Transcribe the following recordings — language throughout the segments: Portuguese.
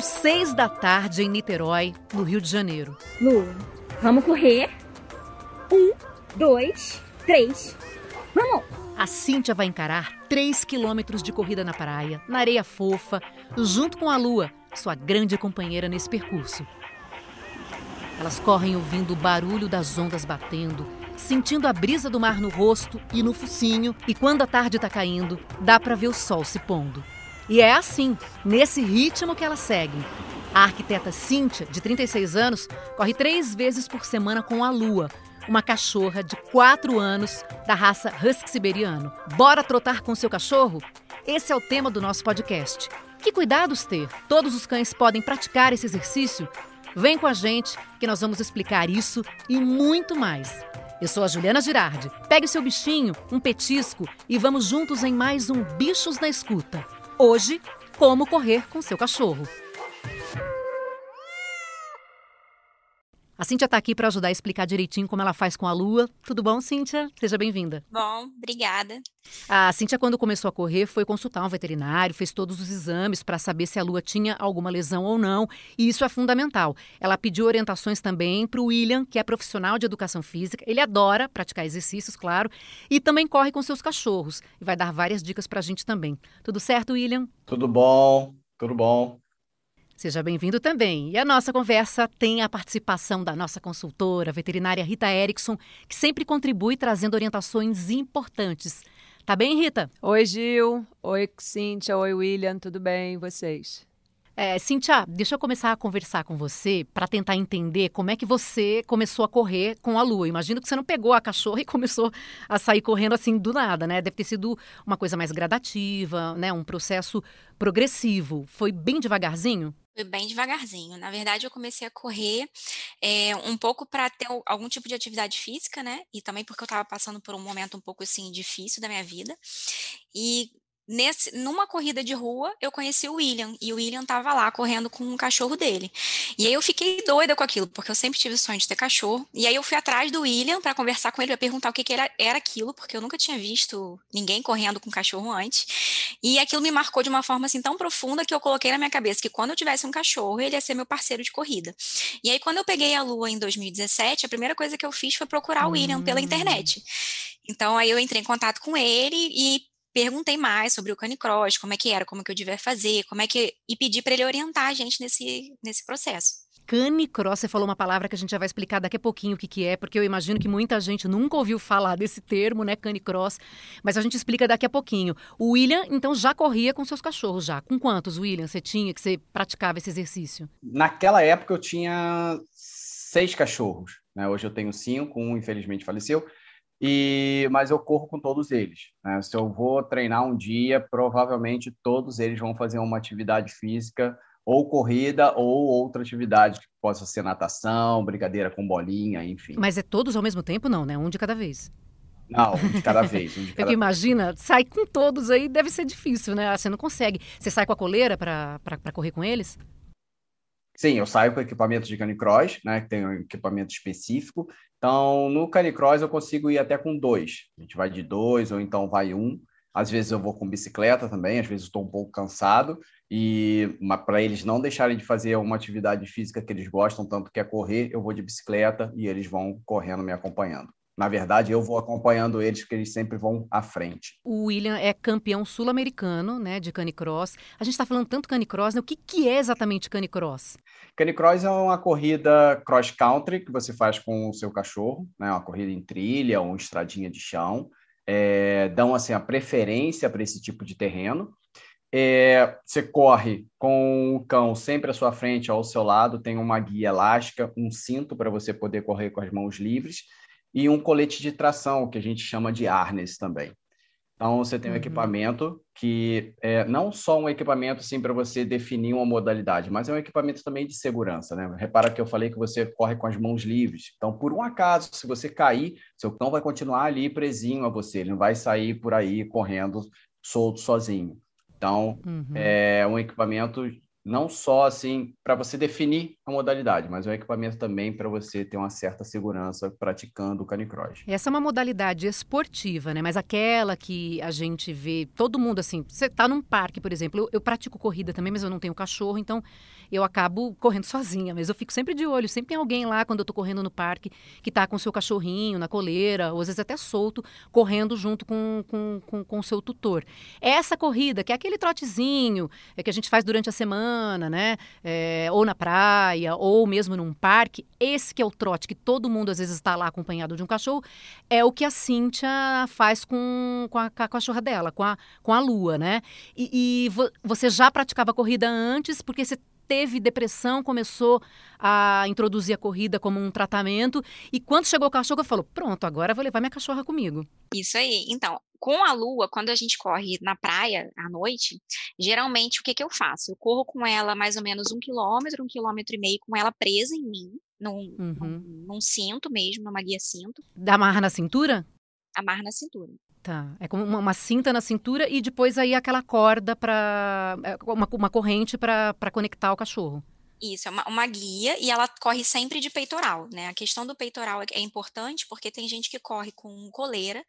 São seis da tarde em Niterói, no Rio de Janeiro. Lu, vamos correr? Um, dois, três. Vamos! A Cíntia vai encarar três quilômetros de corrida na praia, na areia fofa, junto com a Lua, sua grande companheira nesse percurso. Elas correm ouvindo o barulho das ondas batendo, sentindo a brisa do mar no rosto e no focinho, e quando a tarde está caindo, dá para ver o sol se pondo. E é assim, nesse ritmo que elas seguem. A arquiteta Cíntia, de 36 anos, corre três vezes por semana com a Lua, uma cachorra de 4 anos da raça Husky Siberiano. Bora trotar com seu cachorro? Esse é o tema do nosso podcast. Que cuidados ter? Todos os cães podem praticar esse exercício? Vem com a gente que nós vamos explicar isso e muito mais. Eu sou a Juliana Girardi. Pegue seu bichinho, um petisco e vamos juntos em mais um Bichos na Escuta. Hoje, como correr com seu cachorro. A Cíntia está aqui para ajudar a explicar direitinho como ela faz com a lua. Tudo bom, Cíntia? Seja bem-vinda. Bom, obrigada. A Cíntia, quando começou a correr, foi consultar um veterinário, fez todos os exames para saber se a lua tinha alguma lesão ou não, e isso é fundamental. Ela pediu orientações também para o William, que é profissional de educação física. Ele adora praticar exercícios, claro, e também corre com seus cachorros. E vai dar várias dicas para a gente também. Tudo certo, William? Tudo bom, tudo bom. Seja bem-vindo também. E a nossa conversa tem a participação da nossa consultora veterinária Rita Erickson, que sempre contribui trazendo orientações importantes. Tá bem, Rita? Oi, Gil. Oi, Cíntia. Oi, William. Tudo bem? E vocês? É, Cíntia, deixa eu começar a conversar com você para tentar entender como é que você começou a correr com a Lua. Imagino que você não pegou a cachorra e começou a sair correndo assim do nada, né? Deve ter sido uma coisa mais gradativa, né? Um processo progressivo. Foi bem devagarzinho? Foi bem devagarzinho. Na verdade, eu comecei a correr é, um pouco para ter algum tipo de atividade física, né? E também porque eu estava passando por um momento um pouco assim difícil da minha vida. E Nesse, numa corrida de rua, eu conheci o William, e o William estava lá correndo com um cachorro dele. E aí eu fiquei doida com aquilo, porque eu sempre tive o sonho de ter cachorro. E aí eu fui atrás do William para conversar com ele, para perguntar o que, que era, era aquilo, porque eu nunca tinha visto ninguém correndo com cachorro antes. E aquilo me marcou de uma forma assim tão profunda que eu coloquei na minha cabeça que quando eu tivesse um cachorro, ele ia ser meu parceiro de corrida. E aí, quando eu peguei a Lua em 2017, a primeira coisa que eu fiz foi procurar o William pela hum. internet. Então aí eu entrei em contato com ele e perguntei mais sobre o canicross, como é que era, como é que eu devia fazer, como é que e pedi para ele orientar a gente nesse nesse processo. Canicross, você falou uma palavra que a gente já vai explicar daqui a pouquinho o que, que é, porque eu imagino que muita gente nunca ouviu falar desse termo, né, canicross, mas a gente explica daqui a pouquinho. O William, então, já corria com seus cachorros, já. Com quantos, William, você tinha, que você praticava esse exercício? Naquela época eu tinha seis cachorros, né? Hoje eu tenho cinco, um infelizmente faleceu, e mas eu corro com todos eles. Né? Se eu vou treinar um dia, provavelmente todos eles vão fazer uma atividade física ou corrida ou outra atividade que possa ser natação, brincadeira com bolinha, enfim. Mas é todos ao mesmo tempo, não, né? Um de cada vez. Não, um de cada vez. Um de cada Porque imagina, sai com todos aí, deve ser difícil, né? Você não consegue. Você sai com a coleira para correr com eles? Sim, eu saio com equipamento de canicross, né, que tem um equipamento específico. Então, no canicross eu consigo ir até com dois. A gente vai de dois ou então vai um. Às vezes eu vou com bicicleta também, às vezes estou um pouco cansado e para eles não deixarem de fazer uma atividade física que eles gostam tanto que é correr, eu vou de bicicleta e eles vão correndo me acompanhando. Na verdade, eu vou acompanhando eles, porque eles sempre vão à frente. O William é campeão sul-americano né, de canicross. A gente está falando tanto canicross, né? o que, que é exatamente canicross? Canicross é uma corrida cross-country que você faz com o seu cachorro, né? uma corrida em trilha ou estradinha de chão. É, dão assim, a preferência para esse tipo de terreno. É, você corre com o cão sempre à sua frente, ao seu lado, tem uma guia elástica, um cinto para você poder correr com as mãos livres e um colete de tração, que a gente chama de harness também. Então, você tem um uhum. equipamento que é não só um equipamento assim, para você definir uma modalidade, mas é um equipamento também de segurança. Né? Repara que eu falei que você corre com as mãos livres. Então, por um acaso, se você cair, seu cão vai continuar ali presinho a você, ele não vai sair por aí correndo solto sozinho. Então, uhum. é um equipamento não só assim para você definir modalidade, mas é um equipamento também para você ter uma certa segurança praticando o canicross. Essa é uma modalidade esportiva, né? Mas aquela que a gente vê todo mundo assim, você está num parque, por exemplo, eu, eu pratico corrida também, mas eu não tenho cachorro, então eu acabo correndo sozinha, mas eu fico sempre de olho, sempre tem alguém lá quando eu estou correndo no parque que está com seu cachorrinho na coleira, ou às vezes até solto, correndo junto com com, com, com seu tutor. Essa corrida, que é aquele trotezinho é que a gente faz durante a semana, né? É, ou na praia, ou mesmo num parque, esse que é o trote, que todo mundo às vezes está lá acompanhado de um cachorro, é o que a Cíntia faz com, com, a, com a cachorra dela, com a, com a Lua, né? E, e vo, você já praticava corrida antes, porque você teve depressão, começou a introduzir a corrida como um tratamento. E quando chegou o cachorro, falou: Pronto, agora vou levar minha cachorra comigo. Isso aí. Então, com a lua, quando a gente corre na praia à noite, geralmente o que, que eu faço? Eu corro com ela mais ou menos um quilômetro, um quilômetro e meio, com ela presa em mim, num, uhum. num, num cinto mesmo, numa guia cinto. Da amarra na cintura? Amarra na cintura. Tá. É como uma, uma, cinta na cintura e depois aí aquela corda para é, uma, uma corrente para conectar o cachorro. Isso, é uma, uma, guia e ela corre sempre de peitoral, né? A questão do peitoral é, é importante porque tem gente que corre com coleira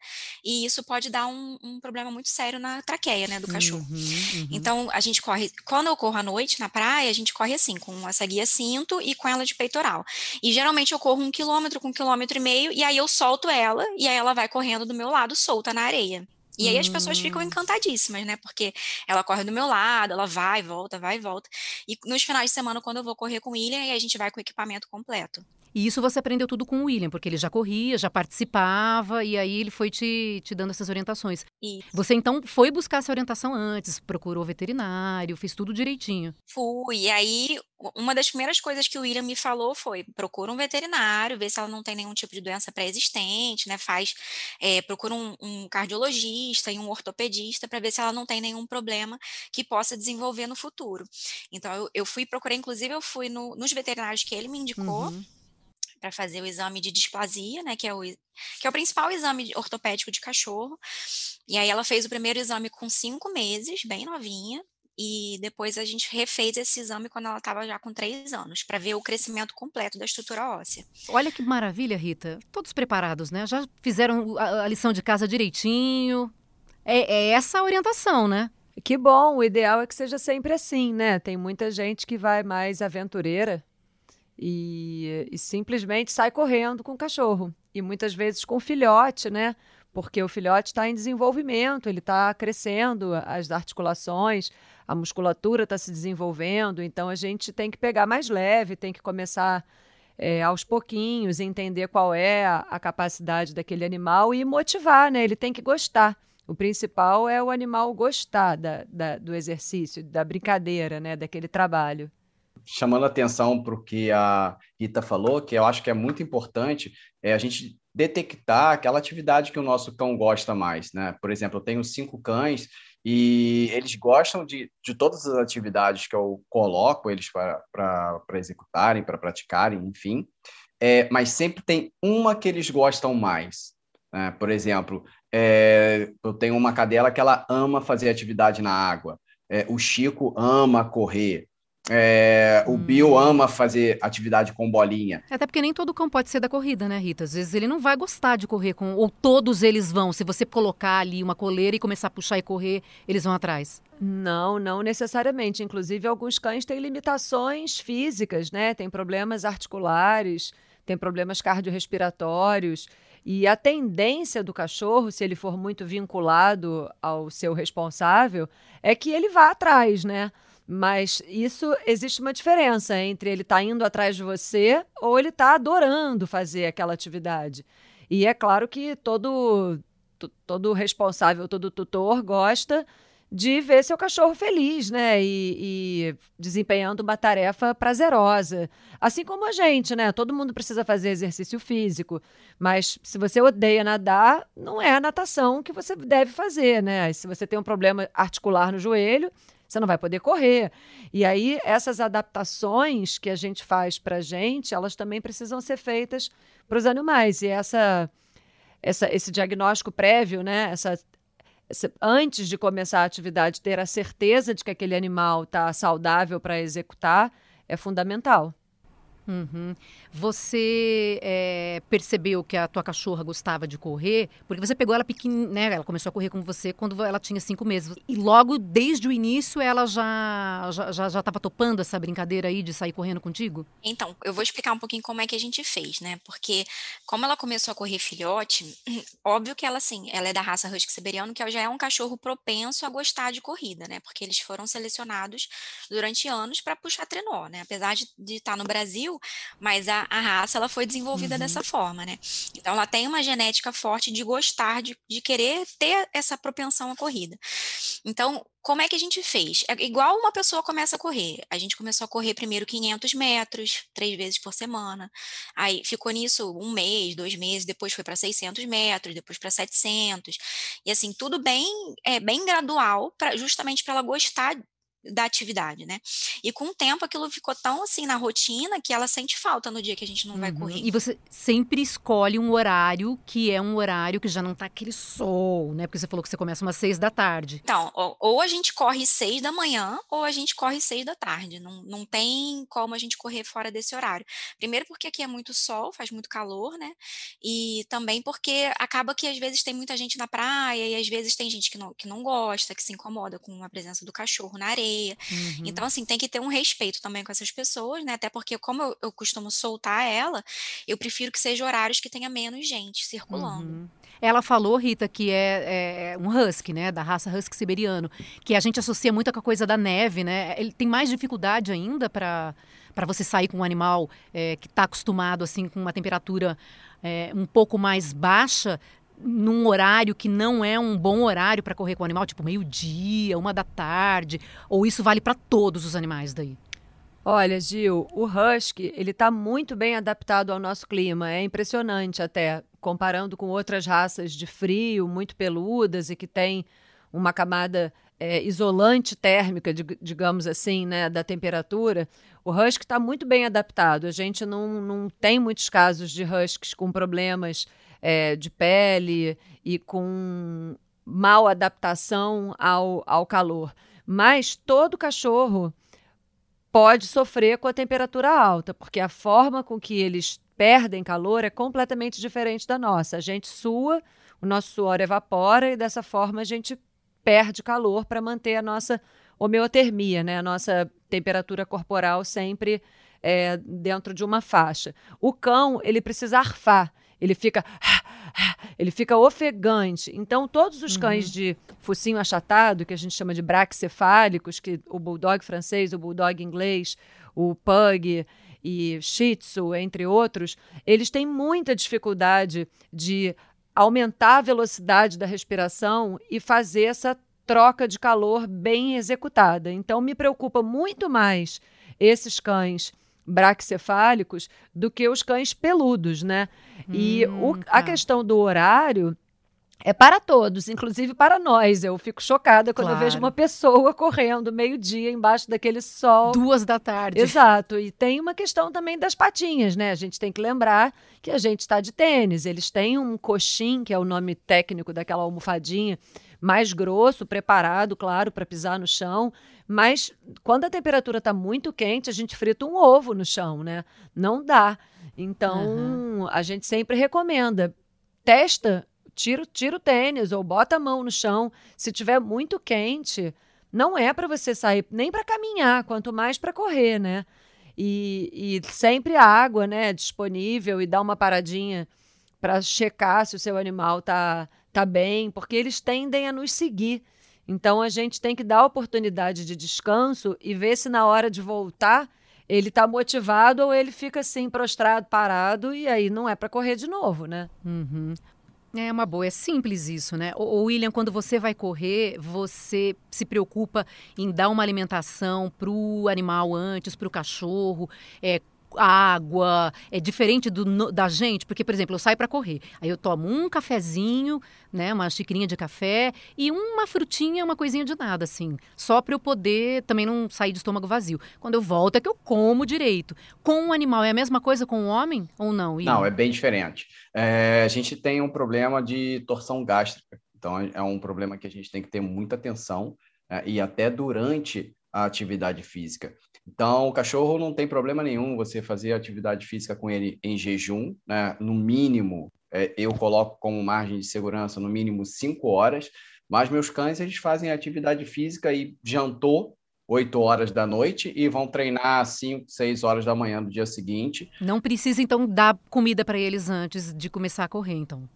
e isso pode dar um, um problema muito sério na traqueia, né, do cachorro. Uhum, uhum. Então, a gente corre, quando eu corro à noite na praia, a gente corre assim, com essa guia cinto e com ela de peitoral. E geralmente eu corro um quilômetro com um quilômetro e meio e aí eu solto ela e aí ela vai correndo do meu lado solta na areia. E aí as pessoas ficam hum. encantadíssimas, né? Porque ela corre do meu lado, ela vai, volta, vai e volta. E nos finais de semana, quando eu vou correr com o William, aí a gente vai com o equipamento completo. E isso você aprendeu tudo com o William, porque ele já corria, já participava, e aí ele foi te, te dando essas orientações. Isso. Você então foi buscar essa orientação antes, procurou veterinário, fez tudo direitinho. Fui. E aí, uma das primeiras coisas que o William me falou foi: procura um veterinário, vê se ela não tem nenhum tipo de doença pré-existente, né? Faz, é, procura um, um cardiologista e um ortopedista para ver se ela não tem nenhum problema que possa desenvolver no futuro. Então, eu, eu fui procurar, inclusive, eu fui no, nos veterinários que ele me indicou. Uhum para fazer o exame de displasia, né, que é o, que é o principal exame ortopédico de cachorro. E aí ela fez o primeiro exame com cinco meses, bem novinha, e depois a gente refez esse exame quando ela estava já com três anos, para ver o crescimento completo da estrutura óssea. Olha que maravilha, Rita. Todos preparados, né? Já fizeram a, lição de casa direitinho. É, é essa a orientação, né? Que bom, o ideal é que seja sempre assim, né? Tem muita gente que vai mais aventureira e, e simplesmente sai correndo com o cachorro. E muitas vezes com o filhote, né? Porque o filhote está em desenvolvimento, ele está crescendo, as articulações, a musculatura está se desenvolvendo, então a gente tem que pegar mais leve, tem que começar é, aos pouquinhos, entender qual é a, a, capacidade daquele animal e motivar, né? Ele tem que gostar. O principal é o animal gostar da, da, do exercício, da brincadeira, né? Daquele trabalho chamando atenção para o que a Rita falou, que eu acho que é muito importante, é a gente detectar aquela atividade que o nosso cão gosta mais, né? Por exemplo, eu tenho cinco cães e eles gostam de, de todas as atividades que eu coloco eles para executarem, para praticarem, enfim, é, mas sempre tem uma que eles gostam mais. Né? Por exemplo, é, eu tenho uma cadela que ela ama fazer atividade na água. É, o Chico ama correr. É, o Bill hum. ama fazer atividade com bolinha. Até porque nem todo cão pode ser da corrida, né, Rita? Às vezes ele não vai gostar de correr com. Ou todos eles vão. Se você colocar ali uma coleira e começar a puxar e correr, eles vão atrás. Não, não necessariamente. Inclusive, alguns cães têm limitações físicas, né? Tem problemas articulares, tem problemas cardiorrespiratórios. E a tendência do cachorro, se ele for muito vinculado ao seu responsável, é que ele vá atrás, né? Mas isso existe uma diferença entre ele estar tá indo atrás de você ou ele está adorando fazer aquela atividade. E é claro que todo, todo responsável, todo tutor gosta de ver seu cachorro feliz, né? E, e, desempenhando uma tarefa prazerosa. Assim como a gente, né? Todo mundo precisa fazer exercício físico. Mas se você odeia nadar, não é a natação que você deve fazer, né? Se você tem um problema articular no joelho, você não vai poder correr. E aí, essas adaptações que a gente faz para a gente, elas também precisam ser feitas para os animais. E essa, essa, esse diagnóstico prévio, né? Essa, essa, antes de começar a atividade, ter a certeza de que aquele animal está saudável para executar é fundamental. Uhum. Você é, percebeu que a tua cachorra gostava de correr, porque você pegou ela pequena, né? Ela começou a correr com você quando ela tinha cinco meses. E logo, desde o início, ela já já já estava topando essa brincadeira aí de sair correndo contigo? Então, eu vou explicar um pouquinho como é que a gente fez, né? Porque como ela começou a correr filhote, óbvio que ela, assim, ela é da raça Husky Siberiano, que já é um cachorro propenso a gostar de corrida, né? Porque eles foram selecionados durante anos para puxar trenó, né? Apesar de, de estar no Brasil, mas a, a raça ela foi desenvolvida uhum. dessa forma, né? Então ela tem uma genética forte de gostar, de, de querer ter essa propensão à corrida. Então, como é que a gente fez? É igual uma pessoa começa a correr. A gente começou a correr primeiro 500 metros, três vezes por semana. Aí ficou nisso um mês, dois meses, depois foi para 600 metros, depois para 700. E assim, tudo bem, é bem gradual, pra, justamente para ela gostar da atividade, né? E com o tempo aquilo ficou tão assim na rotina que ela sente falta no dia que a gente não uhum. vai correr. E você sempre escolhe um horário que é um horário que já não tá aquele sol, né? Porque você falou que você começa umas seis da tarde. Então, ou, ou a gente corre seis da manhã ou a gente corre seis da tarde. Não, não tem como a gente correr fora desse horário. Primeiro porque aqui é muito sol, faz muito calor, né? E também porque acaba que às vezes tem muita gente na praia e às vezes tem gente que não, que não gosta, que se incomoda com a presença do cachorro na areia Uhum. Então, assim, tem que ter um respeito também com essas pessoas, né? Até porque, como eu, eu costumo soltar ela, eu prefiro que seja horários que tenha menos gente circulando. Uhum. Ela falou, Rita, que é, é, um husky, né? Da raça husky siberiano, que a gente associa muito com a coisa da neve, né? Ele tem mais dificuldade ainda para para você sair com um animal é, que está acostumado assim com uma temperatura é, um pouco mais baixa num horário que não é um bom horário para correr com o animal, tipo meio-dia, uma da tarde, ou isso vale para todos os animais daí? Olha, Gil, o husky, ele está muito bem adaptado ao nosso clima, é impressionante até, comparando com outras raças de frio, muito peludas e que tem uma camada é, isolante térmica, digamos assim, né, da temperatura, o husky está muito bem adaptado. A gente não, não tem muitos casos de huskies com problemas é, de pele e com mal adaptação ao, ao calor. Mas todo cachorro pode sofrer com a temperatura alta, porque a forma com que eles perdem calor é completamente diferente da nossa. A gente sua, o nosso suor evapora e dessa forma a gente perde calor para manter a nossa homeotermia, né? A nossa temperatura corporal sempre é, dentro de uma faixa. O cão, ele precisa arfar ele fica ele fica ofegante. Então, todos os cães uhum. de focinho achatado, que a gente chama de braxcefálicos, que o bulldog francês, o bulldog inglês, o pug e shih tzu, entre outros, eles têm muita dificuldade de aumentar a velocidade da respiração e fazer essa troca de calor bem executada. Então, me preocupa muito mais esses cães braxcefálicos do que os cães peludos, né? Hum, e o, tá. a questão do horário é para todos, inclusive para nós. Eu fico chocada quando claro. eu vejo uma pessoa correndo meio-dia embaixo daquele sol. Duas da tarde. Exato. E tem uma questão também das patinhas, né? A gente tem que lembrar que a gente está de tênis. Eles têm um coxim, que é o nome técnico daquela almofadinha, mais grosso, preparado, claro, para pisar no chão. Mas quando a temperatura está muito quente, a gente frita um ovo no chão, né? Não dá. Então, uhum. a gente sempre recomenda. Testa, tira, tira o tênis ou bota a mão no chão. Se tiver muito quente, não é para você sair nem para caminhar, quanto mais para correr, né? E, e sempre água, né, disponível e dar uma paradinha para checar se o seu animal tá tá bem, porque eles tendem a nos seguir. Então a gente tem que dar oportunidade de descanso e ver se na hora de voltar ele está motivado ou ele fica assim prostrado, parado e aí não é para correr de novo, né? Uhum. É uma boa, é simples isso, né? O William, quando você vai correr, você se preocupa em dar uma alimentação para o animal antes, para o cachorro, é, água, é diferente do, da gente, porque, por exemplo, eu saio para correr, aí eu tomo um cafezinho, né, uma xicrinha de café e uma frutinha, uma coisinha de nada, assim, só para eu poder também não sair de estômago vazio. Quando eu volto é que eu como direito. Com o animal é a mesma coisa com o homem ou não? Não, é bem diferente. É, a gente tem um problema de torção gástrica, então é um problema que a gente tem que ter muita atenção é, e até durante a atividade física. Então, o cachorro não tem problema nenhum você fazer atividade física com ele em jejum, né? No mínimo, é, eu coloco como margem de segurança no mínimo cinco horas, mas meus cães eles fazem atividade física e jantou 8 horas da noite e vão treinar 5, 6 horas da manhã do dia seguinte. Não precisa, então, dar comida para eles antes de começar a correr, então?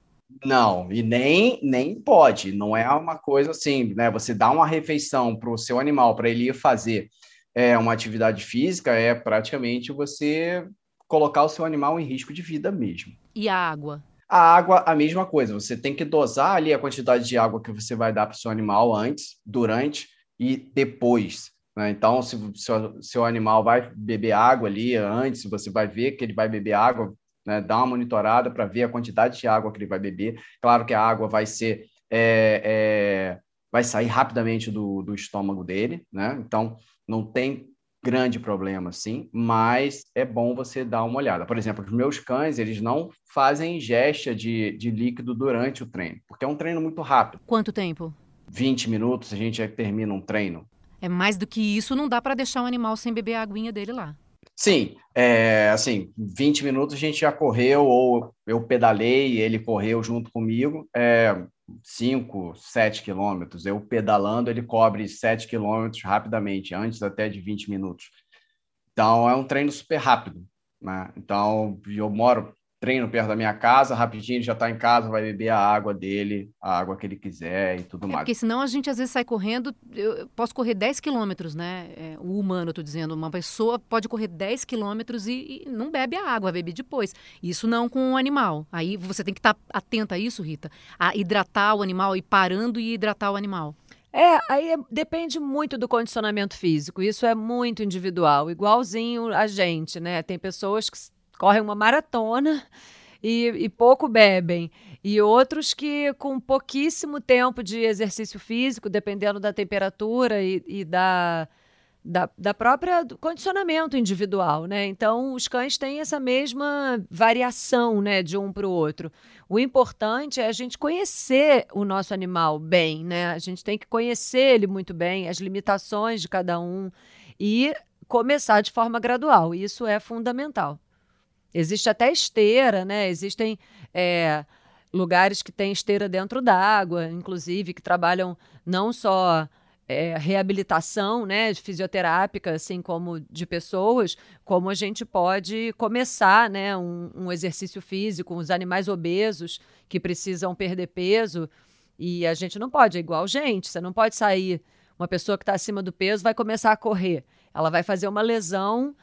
Não, e nem, nem pode. Não é uma coisa assim, né? Você dá uma refeição para o seu animal para ele ir fazer é, uma atividade física, é praticamente você colocar o seu animal em risco de vida mesmo. E a água? A água, a mesma coisa. Você tem que dosar ali a quantidade de água que você vai dar para o seu animal antes, durante e depois. Né? Então, se o seu, seu, animal vai beber água ali antes, você vai ver que ele vai beber água, né? dá uma monitorada para ver a quantidade de água que ele vai beber. Claro que a água vai ser. É, é, vai sair rapidamente do, do estômago dele, né? Então, não tem grande problema, sim, mas é bom você dar uma olhada. Por exemplo, os meus cães, eles não fazem ingesta de, de líquido durante o treino, porque é um treino muito rápido. Quanto tempo? 20 minutos, a gente já termina um treino. É mais do que isso, não dá para deixar o animal sem beber a aguinha dele lá. Sim, é, assim, 20 minutos a gente já correu, ou eu pedalei, ele correu junto comigo, é, 5, 7 quilômetros. Eu pedalando, ele cobre 7 quilômetros rapidamente, antes até de 20 minutos. Então, é um treino super rápido. Né? Então, eu moro treino perto da minha casa, rapidinho ele já está em casa, vai beber a água dele, a água que ele quiser e tudo é, mais. Porque senão a gente às vezes sai correndo, eu posso correr 10 quilômetros, né? É, o humano, estou dizendo, uma pessoa pode correr 10 quilômetros e, e, não bebe a água, bebe depois. Isso não com o animal. Aí você tem que estar tá atenta a isso, Rita, a hidratar o animal, e parando e hidratar o animal. É, aí é, depende muito do condicionamento físico. Isso é muito individual, igualzinho a gente, né? Tem pessoas que correm uma maratona e, e, pouco bebem. E outros que, com pouquíssimo tempo de exercício físico, dependendo da temperatura e, e da, da, da própria condicionamento individual, né? Então, os cães têm essa mesma variação, né, de um para o outro. O importante é a gente conhecer o nosso animal bem, né? A gente tem que conhecer ele muito bem, as limitações de cada um e começar de forma gradual. Isso é fundamental. Existe até esteira, né? Existem é, lugares que têm esteira dentro d'água, inclusive, que trabalham não só é, reabilitação né, fisioterápica, assim como de pessoas, como a gente pode começar né, um, um exercício físico, os animais obesos que precisam perder peso. E a gente não pode, é igual gente, você não pode sair. Uma pessoa que está acima do peso vai começar a correr. Ela vai fazer uma lesão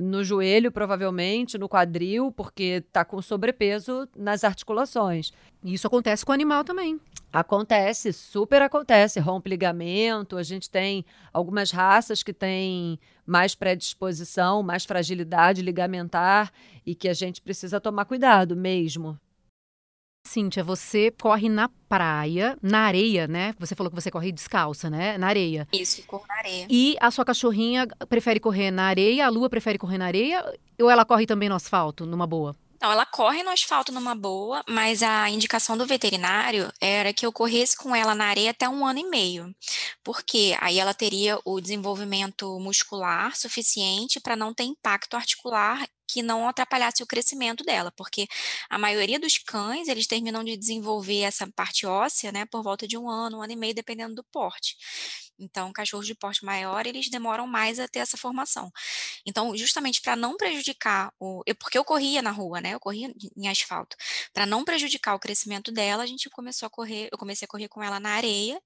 no joelho, provavelmente, no quadril, porque está com sobrepeso nas articulações. Isso acontece com o animal também. Acontece, super acontece. Rompe ligamento. A gente tem algumas raças que têm mais predisposição, mais fragilidade ligamentar e que a gente precisa tomar cuidado mesmo. Cíntia, você corre na praia, na areia, né? Você falou que você corre descalça, né? Na areia. Isso, corro na areia. E a sua cachorrinha prefere correr na areia, a Lua prefere correr na areia ou ela corre também no asfalto, numa boa? Não, ela corre no asfalto numa boa, mas a indicação do veterinário era que eu corresse com ela na areia até um ano e meio, porque aí ela teria o desenvolvimento muscular suficiente para não ter impacto articular que não atrapalhasse o crescimento dela, porque a maioria dos cães, eles terminam de desenvolver essa parte óssea, né, por volta de um ano, um ano e meio, dependendo do porte. Então, cachorros de porte maior, eles demoram mais a ter essa formação. Então, justamente para não prejudicar o. Eu, porque eu corria na rua, né? Eu corria em asfalto. Para não prejudicar o crescimento dela, a gente começou a correr. Eu comecei a correr com ela na areia.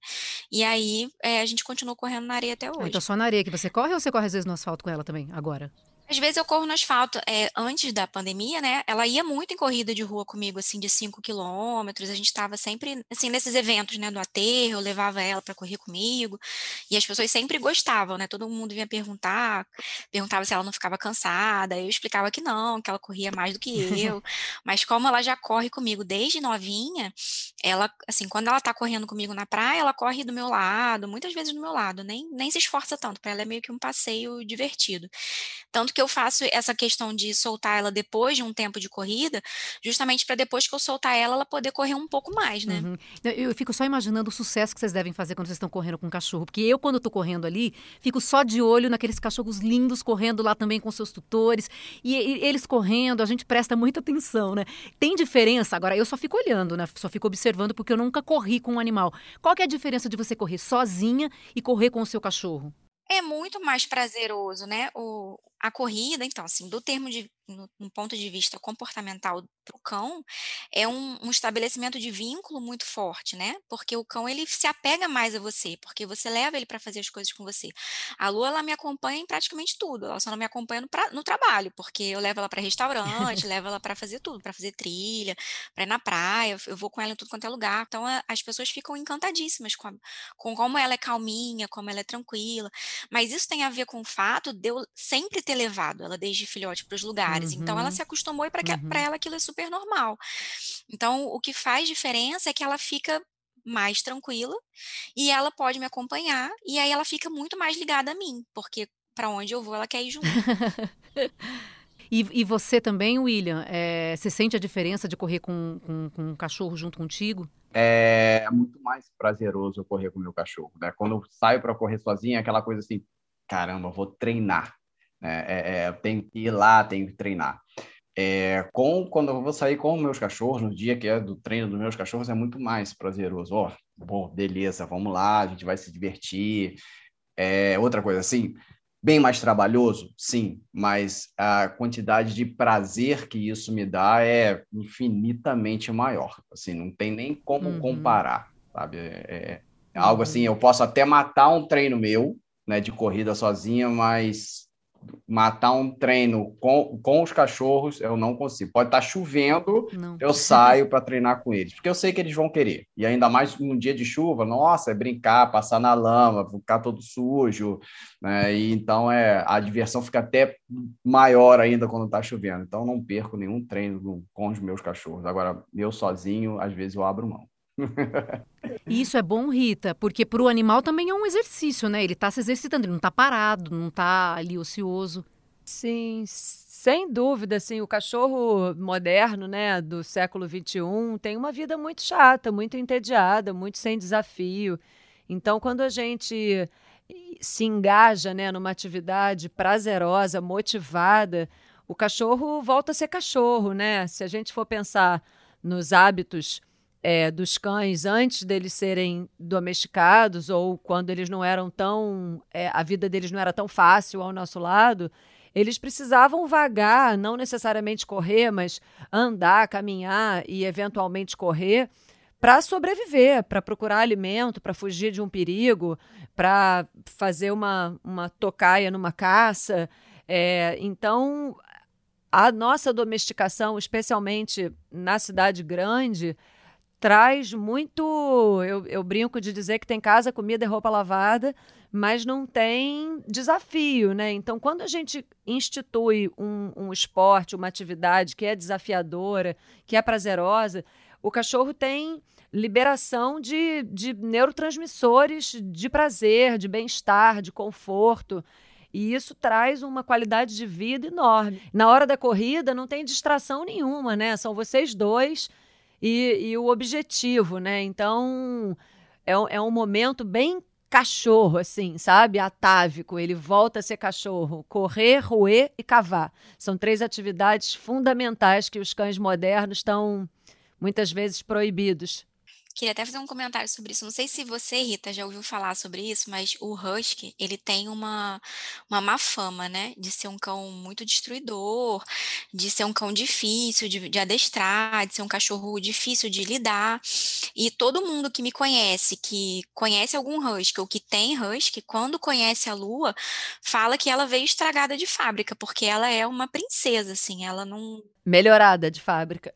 E aí é, a gente continuou correndo na areia até hoje. Ah, então, só na areia que você corre ou você corre às vezes no asfalto com ela também, agora? Às vezes eu corro no asfalto. É, antes da pandemia, né? Ela ia muito em corrida de rua comigo, assim, de 5 quilômetros. A gente estava sempre, assim, nesses eventos, né? Do aterro, eu levava ela para correr comigo. E as pessoas sempre gostavam, né? Todo mundo vinha perguntar, perguntava se ela não ficava cansada. Eu explicava que não, que ela corria mais do que eu. Mas como ela já corre comigo desde novinha, ela, assim, quando ela tá correndo comigo na praia, ela corre do meu lado, muitas vezes do meu lado, nem, nem se esforça tanto. Para ela é meio que um passeio divertido. Tanto que eu faço essa questão de soltar ela depois de um tempo de corrida, justamente para depois que eu soltar ela, ela poder correr um pouco mais, né? Uhum. Eu fico só imaginando o sucesso que vocês devem fazer quando vocês estão correndo com o cachorro. Porque eu, quando estou correndo ali, fico só de olho naqueles cachorros lindos correndo lá também com seus tutores. E, e eles correndo, a gente presta muita atenção, né? Tem diferença? Agora, eu só fico olhando, né? Só fico observando porque eu nunca corri com um animal. Qual que é a diferença de você correr sozinha e correr com o seu cachorro? É muito mais prazeroso, né? O, a corrida, então, assim, do termo de, no, no ponto de vista comportamental para o cão, é um, um, estabelecimento de vínculo muito forte, né? Porque o cão ele se apega mais a você, porque você leva ele para fazer as coisas com você. A Lu ela me acompanha em praticamente tudo, ela só não me acompanha no, pra, no trabalho, porque eu levo ela para restaurante, levo ela para fazer tudo, para fazer trilha, para ir na praia, eu vou com ela em tudo quanto é lugar. Então a, as pessoas ficam encantadíssimas com, a, com como ela é calminha, como ela é tranquila. Mas isso tem a ver com o fato de eu sempre ter levado ela desde filhote para os lugares. Uhum. Então ela uhum. se acostumou e para uhum. ela aquilo é super normal. Então o que faz diferença é que ela fica mais tranquila e ela pode me acompanhar e aí ela fica muito mais ligada a mim, porque para onde eu vou ela quer ir junto. E, e, você também, William, é, você sente a diferença de correr com, com, com, um cachorro junto contigo? É muito mais prazeroso eu correr com o meu cachorro. Né? Quando eu saio para correr sozinho, é aquela coisa assim, caramba, vou treinar. Né? É, é, tenho que ir lá, tenho que treinar. É, com, quando eu vou sair com meus cachorros, no dia que é do treino dos meus cachorros, é muito mais prazeroso. Ó, oh, bom, beleza, vamos lá, a gente vai se divertir. É, outra coisa, assim, bem mais trabalhoso, sim, mas a quantidade de prazer que isso me dá é infinitamente maior. Assim, não tem nem como uhum. comparar, sabe? É, é algo assim, eu posso até matar um treino meu, né, de corrida sozinha, mas matar um treino com, com os cachorros, eu não consigo. Pode estar tá chovendo, não. eu saio para treinar com eles, porque eu sei que eles vão querer. E ainda mais num dia de chuva, nossa, é brincar, passar na lama, ficar todo sujo, né? E então é a diversão fica até maior ainda quando está chovendo. Então não perco nenhum treino com os meus cachorros. Agora, eu sozinho, às vezes eu abro mão. Isso é bom, Rita, porque para o animal também é um exercício, né? Ele está se exercitando, ele não está parado, não está ali ocioso. Sim, sem dúvida, assim, o cachorro moderno, né, do século XXI, tem uma vida muito chata, muito entediada, muito sem desafio. Então, quando a gente se engaja, né, numa atividade prazerosa, motivada, o cachorro volta a ser cachorro, né? Se a gente for pensar nos hábitos é, dos cães antes deles serem domesticados ou quando eles não eram tão. É, a vida deles não era tão fácil ao nosso lado, eles precisavam vagar, não necessariamente correr, mas andar, caminhar e eventualmente correr para sobreviver, para procurar alimento, para fugir de um perigo, para fazer uma, uma tocaia numa caça. É, então, a nossa domesticação, especialmente na cidade grande, traz muito. Eu, eu brinco de dizer que tem casa, comida e roupa lavada, mas não tem desafio, né? Então, quando a gente institui um, um esporte, uma atividade que é desafiadora, que é prazerosa, o cachorro tem liberação de, de neurotransmissores de prazer, de bem-estar, de conforto. E isso traz uma qualidade de vida enorme. Na hora da corrida, não tem distração nenhuma, né? São vocês dois e, e o objetivo, né? Então, é, é um momento bem cachorro, assim, sabe? Atávico. Ele volta a ser cachorro. Correr, roer e cavar. São três atividades fundamentais que os cães modernos estão muitas vezes proibidos. Queria até fazer um comentário sobre isso. Não sei se você, Rita, já ouviu falar sobre isso, mas o Husky, ele tem uma, uma má fama, né? De ser um cão muito destruidor, de ser um cão difícil de, de adestrar, de ser um cachorro difícil de lidar. E todo mundo que me conhece, que conhece algum Husky ou que tem Husky, quando conhece a Lua, fala que ela veio estragada de fábrica, porque ela é uma princesa, assim, ela não. Melhorada de fábrica.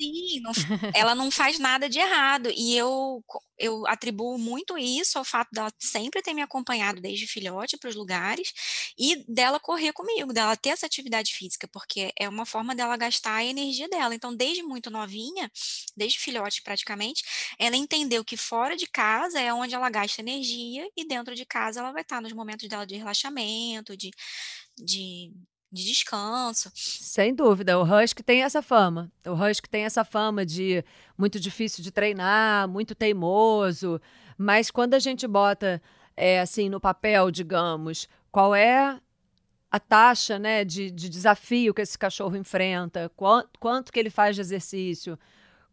Sim, não, ela não faz nada de errado. E eu, eu atribuo muito isso ao fato dela sempre ter me acompanhado desde filhote para os lugares e dela correr comigo, dela ter essa atividade física, porque é uma forma dela gastar a energia dela. Então, desde muito novinha, desde filhote praticamente, ela entendeu que fora de casa é onde ela gasta energia e dentro de casa ela vai estar nos momentos dela de relaxamento, de, de de descanso. Sem dúvida, o Husky tem essa fama. O Husky tem essa fama de muito difícil de treinar, muito teimoso, mas quando a gente bota é, assim no papel, digamos, qual é a taxa né, de, de desafio que esse cachorro enfrenta, quanto, quanto que ele faz de exercício,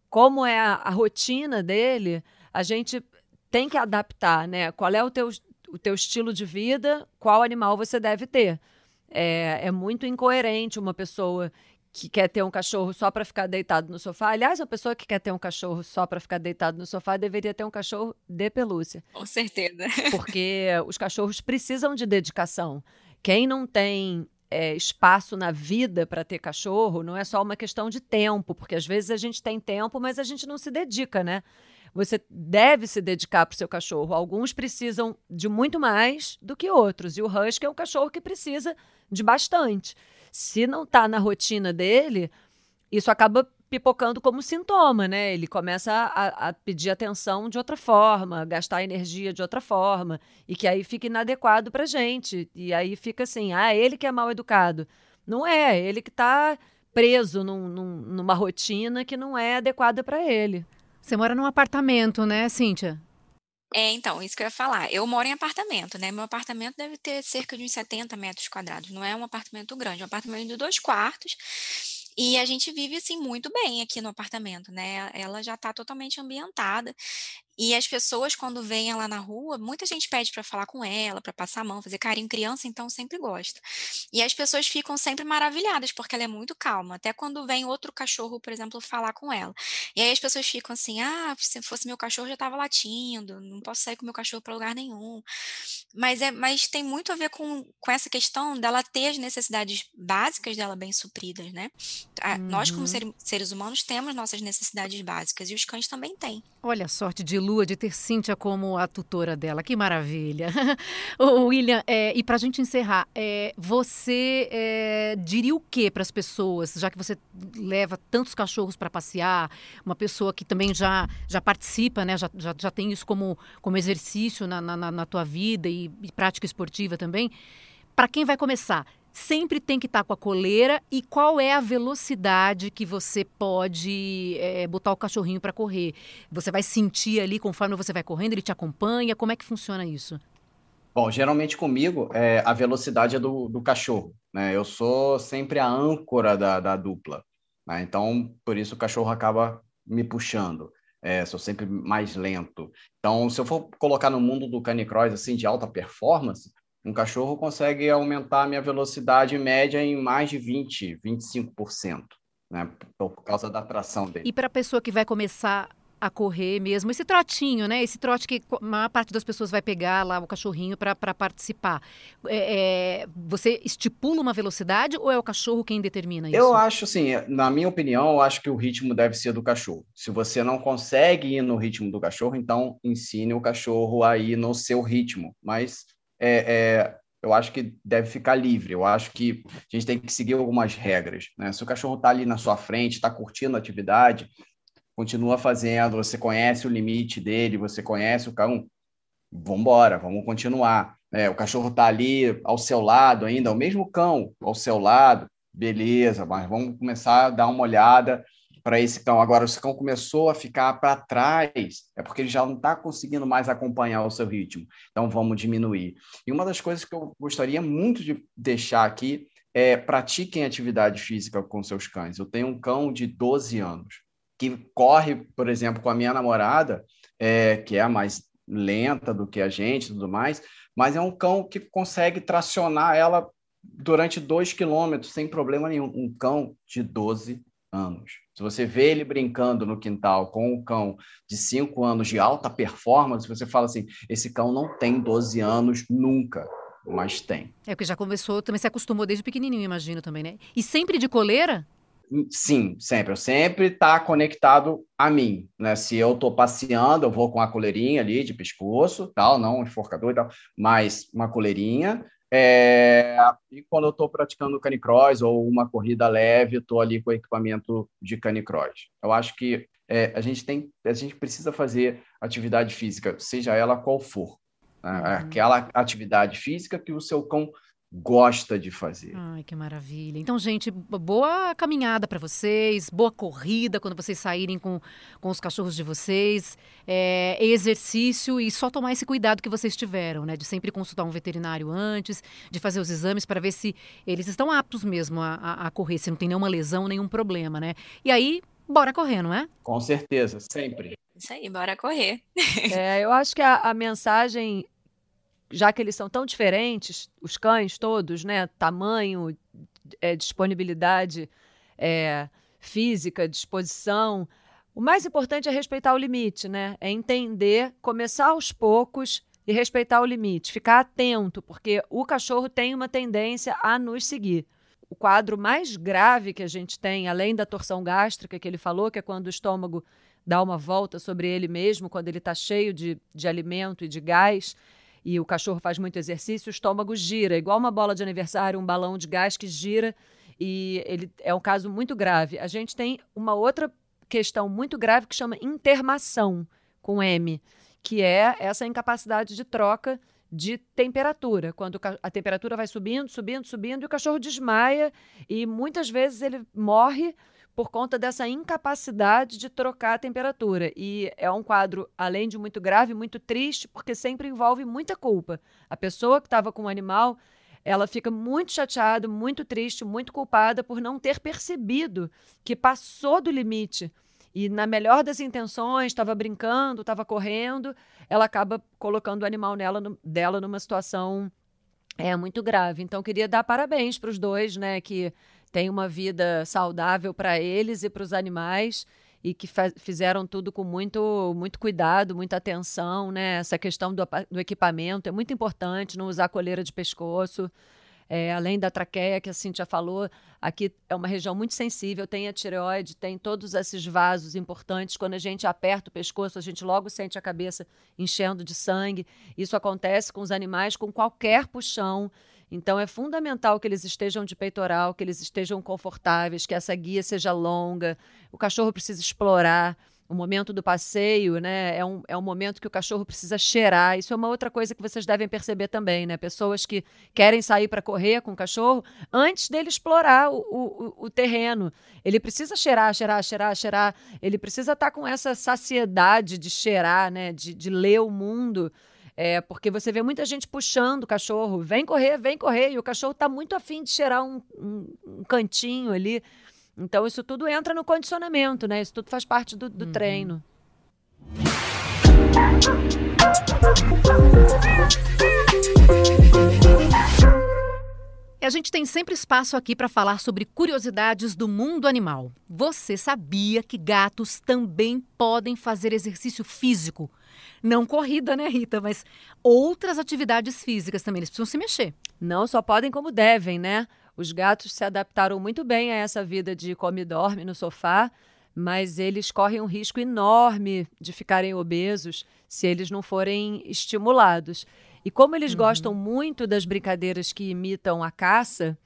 como é a, a rotina dele, a gente tem que adaptar, né? Qual é o teu, o teu estilo de vida, qual animal você deve ter. É, é muito incoerente uma pessoa que quer ter um cachorro só para ficar deitado no sofá. Aliás, uma pessoa que quer ter um cachorro só para ficar deitado no sofá deveria ter um cachorro de pelúcia. Com certeza. Porque os cachorros precisam de dedicação. Quem não tem é, espaço na vida para ter cachorro não é só uma questão de tempo, porque às vezes a gente tem tempo, mas a gente não se dedica, né? Você deve se dedicar para o seu cachorro. Alguns precisam de muito mais do que outros. E o Husky é um cachorro que precisa de bastante. Se não está na rotina dele, isso acaba pipocando como sintoma, né? Ele começa a, a, pedir atenção de outra forma, gastar energia de outra forma, e que aí fica inadequado para gente. E aí fica assim, ah, ele que é mal educado. Não é, ele que está preso num, num, numa rotina que não é adequada para ele. Você mora num apartamento, né, Cíntia? É, então, isso que eu ia falar. Eu moro em apartamento, né? Meu apartamento deve ter cerca de uns 70 metros quadrados. Não é um apartamento grande, é um apartamento de dois quartos. E a gente vive assim muito bem aqui no apartamento, né? Ela já está totalmente ambientada. E as pessoas, quando veem ela na rua, muita gente pede para falar com ela, para passar a mão, fazer carinho. Criança, então, sempre gosta. E as pessoas ficam sempre maravilhadas, porque ela é muito calma. Até quando vem outro cachorro, por exemplo, falar com ela. E aí as pessoas ficam assim: ah, se fosse meu cachorro, já estava latindo, não posso sair com meu cachorro para lugar nenhum. Mas, é, mas tem muito a ver com, com essa questão dela ter as necessidades básicas dela bem supridas, né? Uhum. Nós, como uhum. seres humanos, temos nossas necessidades básicas e os cães também têm. Olha a sorte de Lua de ter Cíntia como a tutora dela. Que maravilha. o William, é, e para a gente encerrar, é, você é, diria o que para as pessoas, já que você leva tantos cachorros para passear, uma pessoa que também já, já participa, né, já, já, já tem isso como, como exercício na, na, na tua vida e, e prática esportiva também. Para quem vai começar, sempre tem que estar tá com a coleira e qual é a velocidade que você pode é, botar o cachorrinho para correr? Você vai sentir ali conforme você vai correndo, ele te acompanha? Como é que funciona isso? Bom, geralmente comigo é, a velocidade é do, do cachorro. Né? Eu sou sempre a âncora da, da dupla. Né? Então, por isso o cachorro acaba me puxando. É, sou sempre mais lento. Então, se eu for colocar no mundo do canicross assim de alta performance, um cachorro consegue aumentar a minha velocidade média em mais de 20, 25%, né? Por causa da tração dele. E para a pessoa que vai começar a correr mesmo, esse trotinho, né? Esse trote que a maior parte das pessoas vai pegar lá o cachorrinho para participar. É, é, você estipula uma velocidade ou é o cachorro quem determina isso? Eu acho assim, na minha opinião, eu acho que o ritmo deve ser do cachorro. Se você não consegue ir no ritmo do cachorro, então ensine o cachorro a ir no seu ritmo. Mas é, é, eu acho que deve ficar livre. Eu acho que a gente tem que seguir algumas regras. Né? Se o cachorro está ali na sua frente, está curtindo a atividade, continua fazendo, você conhece o limite dele, você conhece o cão, vamos embora, vamos continuar. É, o cachorro está ali ao seu lado ainda, o mesmo cão ao seu lado, beleza, mas vamos começar a dar uma olhada para esse cão. Agora, se o cão começou a ficar para trás, é porque ele já não está conseguindo mais acompanhar o seu ritmo. Então, vamos diminuir. E uma das coisas que eu gostaria muito de deixar aqui é pratiquem atividade física com seus cães. Eu tenho um cão de 12 anos que corre, por exemplo, com a minha namorada, é, que é a mais lenta do que a gente tudo mais, mas é um cão que consegue tracionar ela durante dois quilômetros sem problema nenhum. Um cão de 12 anos. Se você vê ele brincando no quintal com um cão de 5 anos de alta performance, você fala assim: esse cão não tem 12 anos nunca, mas tem. É porque já começou, também se acostumou desde pequenininho, imagino também, né? E sempre de coleira? Sim, sempre. Eu sempre tá conectado a mim, né? Se eu tô passeando, eu vou com a coleirinha ali de pescoço, tal, não um enforcador e tal, mas uma coleirinha. É, e quando eu estou praticando canicross ou uma corrida leve, estou ali com o equipamento de canicross. Eu acho que é, a gente tem, a gente precisa fazer atividade física, seja ela qual for. Né? Uhum. Aquela atividade física que o seu cão gosta de fazer. Ai, que maravilha. Então, gente, boa caminhada para vocês, boa corrida quando vocês saírem com, com os cachorros de vocês, é, exercício e só tomar esse cuidado que vocês tiveram, né? De sempre consultar um veterinário antes, de fazer os exames para ver se eles estão aptos mesmo a, a, a correr, se não tem nenhuma lesão, nenhum problema, né? E aí, bora correr, não é? Com certeza, sempre. Isso aí, bora correr. É, eu acho que a, a mensagem já que eles são tão diferentes, os cães todos, né? Tamanho, é, disponibilidade é, física, disposição. O mais importante é respeitar o limite, né? É entender, começar aos poucos e respeitar o limite, ficar atento, porque o cachorro tem uma tendência a nos seguir. O quadro mais grave que a gente tem, além da torção gástrica que ele falou, que é quando o estômago dá uma volta sobre ele mesmo, quando ele está cheio de, de alimento e de gás, e o cachorro faz muito exercício, o estômago gira, igual uma bola de aniversário, um balão de gás que gira, e ele é um caso muito grave. A gente tem uma outra questão muito grave que chama intermação com M, que é essa incapacidade de troca de temperatura. Quando a temperatura vai subindo, subindo, subindo, e o cachorro desmaia e muitas vezes ele morre por conta dessa incapacidade de trocar a temperatura. E é um quadro, além de muito grave, muito triste, porque sempre envolve muita culpa. A pessoa que estava com o animal, ela fica muito chateada, muito triste, muito culpada por não ter percebido que passou do limite. E na melhor das intenções, estava brincando, estava correndo, ela acaba colocando o animal nela, no, dela numa situação é muito grave. Então, queria dar parabéns para os dois, né, que tem uma vida saudável para eles e para os animais e que fizeram tudo com muito, muito cuidado, muita atenção, né? Essa questão do, do equipamento é muito importante, não usar coleira de pescoço. É, além da traqueia que a Cintia falou, aqui é uma região muito sensível, tem a tireoide, tem todos esses vasos importantes. Quando a gente aperta o pescoço, a gente logo sente a cabeça enchendo de sangue. Isso acontece com os animais com qualquer puxão. Então é fundamental que eles estejam de peitoral, que eles estejam confortáveis, que essa guia seja longa. O cachorro precisa explorar. O momento do passeio, né? É um, é um momento que o cachorro precisa cheirar. Isso é uma outra coisa que vocês devem perceber também, né? Pessoas que querem sair para correr com o cachorro antes dele explorar o, o, o, terreno. Ele precisa cheirar, cheirar, cheirar, cheirar. Ele precisa estar tá com essa saciedade de cheirar, né? De, de ler o mundo. É, porque você vê muita gente puxando o cachorro, vem correr, vem correr, e o cachorro está muito afim de cheirar um, um, um, cantinho ali. Então, isso tudo entra no condicionamento, né? Isso tudo faz parte do, do uhum. treino. A gente tem sempre espaço aqui para falar sobre curiosidades do mundo animal. Você sabia que gatos também podem fazer exercício físico? Não corrida, né, Rita? Mas outras atividades físicas também. Eles precisam se mexer. Não só podem, como devem, né? Os gatos se adaptaram muito bem a essa vida de come e dorme no sofá, mas eles correm um risco enorme de ficarem obesos se eles não forem estimulados. E como eles uhum. gostam muito das brincadeiras que imitam a caça,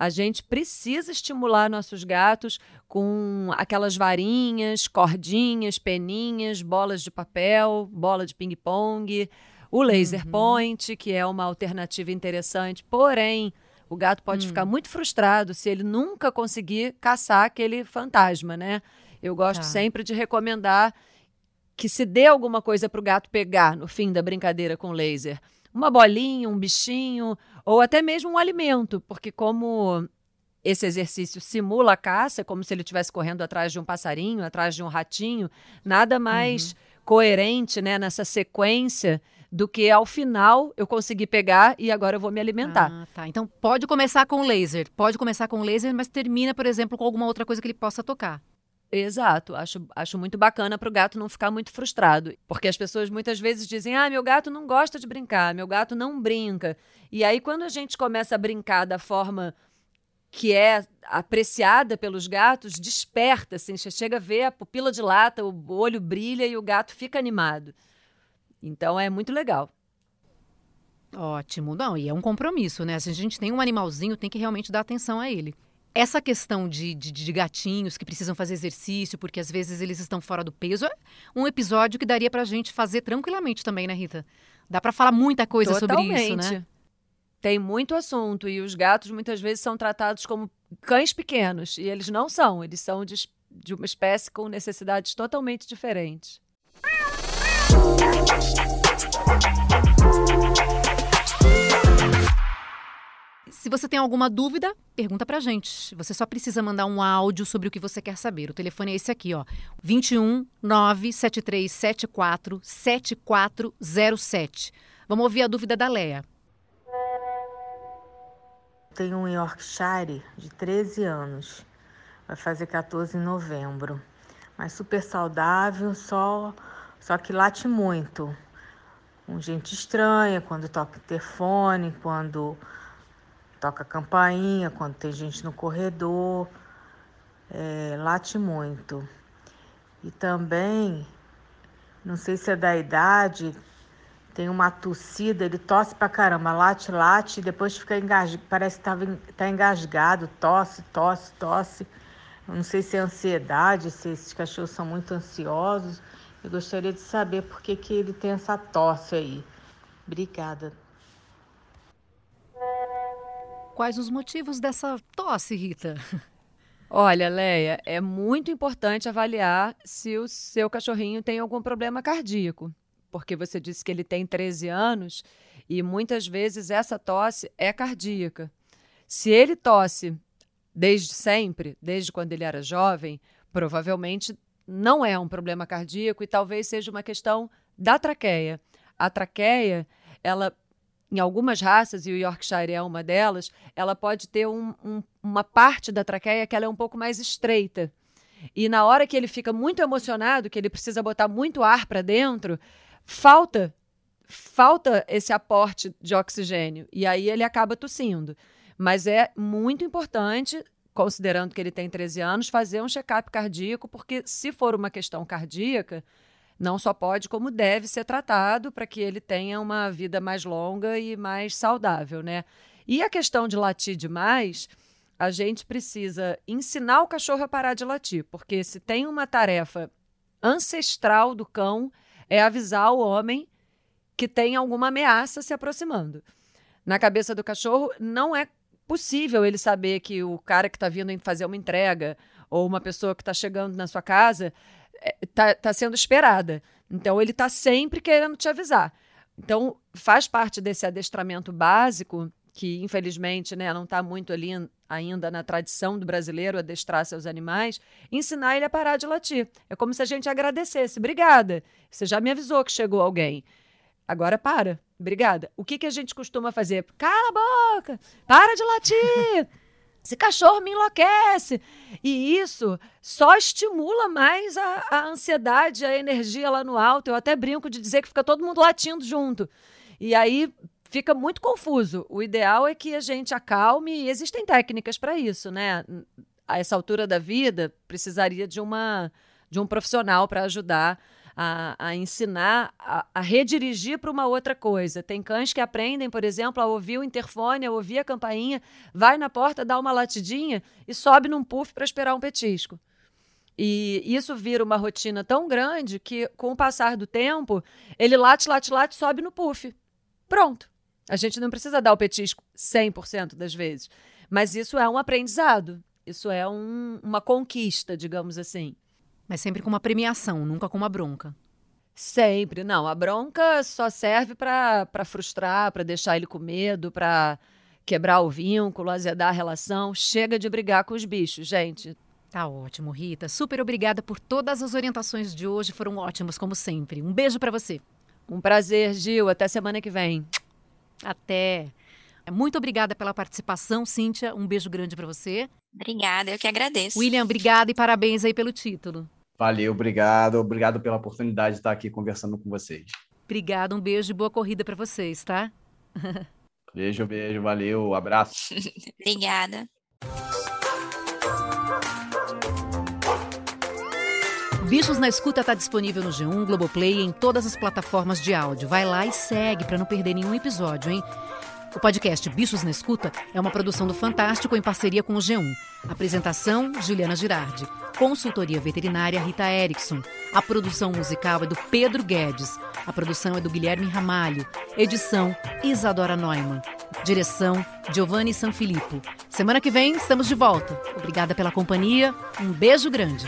a gente precisa estimular nossos gatos com aquelas varinhas, cordinhas, peninhas, bolas de papel, bola de ping-pong, o laser uhum. point, que é uma alternativa interessante, porém. O gato pode ficar hum. muito frustrado se ele nunca conseguir caçar aquele fantasma, né? Eu gosto tá. sempre de recomendar que se dê alguma coisa para o gato pegar no fim da brincadeira com laser uma bolinha, um bichinho, ou até mesmo um alimento, porque como esse exercício simula a caça, como se ele estivesse correndo atrás de um passarinho, atrás de um ratinho, nada mais uhum. coerente né, nessa sequência do que ao final eu consegui pegar e agora eu vou me alimentar. Ah, tá. Então pode começar com laser, pode começar com laser, mas termina, por exemplo, com alguma outra coisa que ele possa tocar. Exato, acho, acho muito bacana para o gato não ficar muito frustrado. Porque as pessoas muitas vezes dizem: ah, meu gato não gosta de brincar, meu gato não brinca. E aí, quando a gente começa a brincar da forma que é apreciada pelos gatos, desperta, assim, você chega a ver a pupila de lata, o olho brilha e o gato fica animado. Então é muito legal. Ótimo. Não, e é um compromisso, né? Se a gente tem um animalzinho, tem que realmente dar atenção a ele. Essa questão de, de, de, gatinhos que precisam fazer exercício porque às vezes eles estão fora do peso é um episódio que daria pra gente fazer tranquilamente também, né, Rita? Dá para falar muita coisa Totalmente. sobre isso, né? tem muito assunto e os gatos muitas vezes são tratados como cães pequenos e eles não são, eles são de, de uma espécie com necessidades totalmente diferentes. Se você tem alguma dúvida, pergunta pra gente. Você só precisa mandar um áudio sobre o que você quer saber. O telefone é esse aqui, ó. 21 97374 7407. Vamos ouvir a dúvida da Leia. Tenho um Yorkshire de 13 anos. Vai fazer 14 em novembro. Mas super saudável, só só que late muito. Com gente estranha, quando toca interfone, quando toca campainha, quando tem gente no corredor, é, late muito. E também, não sei se é da idade, tem uma tossida, ele tosse pra caramba, late, late, depois fica engasgado, parece que tá, tá engasgado, tosse, tosse, tosse. Não sei se é ansiedade, se esses cachorros são muito ansiosos. Eu gostaria de saber por que, que ele tem essa tosse aí. Obrigada. Quais os motivos dessa tosse, Rita? Olha, Leia, é muito importante avaliar se o seu cachorrinho tem algum problema cardíaco, porque você disse que ele tem 13 anos e muitas vezes essa tosse é cardíaca. Se ele tosse desde sempre, desde quando ele era jovem, provavelmente não é um problema cardíaco e talvez seja uma questão da traqueia. A traqueia, ela em algumas raças, e o Yorkshire é uma delas, ela pode ter um, um, uma parte da traqueia que ela é um pouco mais estreita. E na hora que ele fica muito emocionado, que ele precisa botar muito ar para dentro, falta falta esse aporte de oxigênio e aí ele acaba tossindo. Mas é muito importante, considerando que ele tem 13 anos, fazer um check-up cardíaco, porque se for uma questão cardíaca, não só pode, como deve ser tratado para que ele tenha uma vida mais longa e mais saudável, né? E a questão de latir demais, a gente precisa ensinar o cachorro a parar de latir, porque se tem uma tarefa ancestral do cão é avisar o homem que tem alguma ameaça se aproximando. Na cabeça do cachorro, não é possível ele saber que o cara que está vindo fazer uma entrega ou uma pessoa que está chegando na sua casa está é, tá sendo esperada. Então, ele está sempre querendo te avisar. Então, faz parte desse adestramento básico, que infelizmente né, não está muito ali ainda na tradição do brasileiro adestrar seus animais, ensinar ele a parar de latir. É como se a gente agradecesse. Obrigada. Você já me avisou que chegou alguém. Agora para. Obrigada. O que, que a gente costuma fazer? Cala a boca! Para de latir! Esse cachorro me enlouquece. E isso só estimula mais a, a, ansiedade, a energia lá no alto. Eu até brinco de dizer que fica todo mundo latindo junto. E aí fica muito confuso. O ideal é que a gente acalme e existem técnicas para isso, né? A essa altura da vida, precisaria de uma de um profissional para ajudar a, a ensinar a, a redirigir para uma outra coisa. Tem cães que aprendem, por exemplo, a ouvir o interfone, a ouvir a campainha, vai na porta, dá uma latidinha e sobe num puff para esperar um petisco. E isso vira uma rotina tão grande que, com o passar do tempo, ele late, late, late, sobe no puff. Pronto. A gente não precisa dar o petisco 100% das vezes. Mas isso é um aprendizado. Isso é um, uma conquista, digamos assim. Mas sempre com uma premiação, nunca com uma bronca. Sempre, não. A bronca só serve para frustrar, para deixar ele com medo, para quebrar o vínculo, azedar a relação. Chega de brigar com os bichos, gente. Tá ótimo, Rita. Super obrigada por todas as orientações de hoje, foram ótimas como sempre. Um beijo para você. Um prazer, Gil. Até semana que vem. Até. Muito obrigada pela participação, Cíntia. Um beijo grande para você. Obrigada, eu que agradeço. William, obrigada e parabéns aí pelo título. Valeu, obrigado. Obrigado pela oportunidade de estar aqui conversando com vocês. Obrigada, um beijo e boa corrida para vocês, tá? Beijo, beijo, valeu, abraço. Obrigada. Bichos na Escuta está disponível no G1, Globoplay e em todas as plataformas de áudio. Vai lá e segue para não perder nenhum episódio, hein? O podcast Bichos na Escuta é uma produção do Fantástico em parceria com o G1. Apresentação: Juliana Girardi. Consultoria veterinária: Rita Erickson. A produção musical é do Pedro Guedes. A produção é do Guilherme Ramalho. Edição: Isadora Neumann. Direção Giovanni Sanfilippo. Semana que vem estamos de volta. Obrigada pela companhia. Um beijo grande.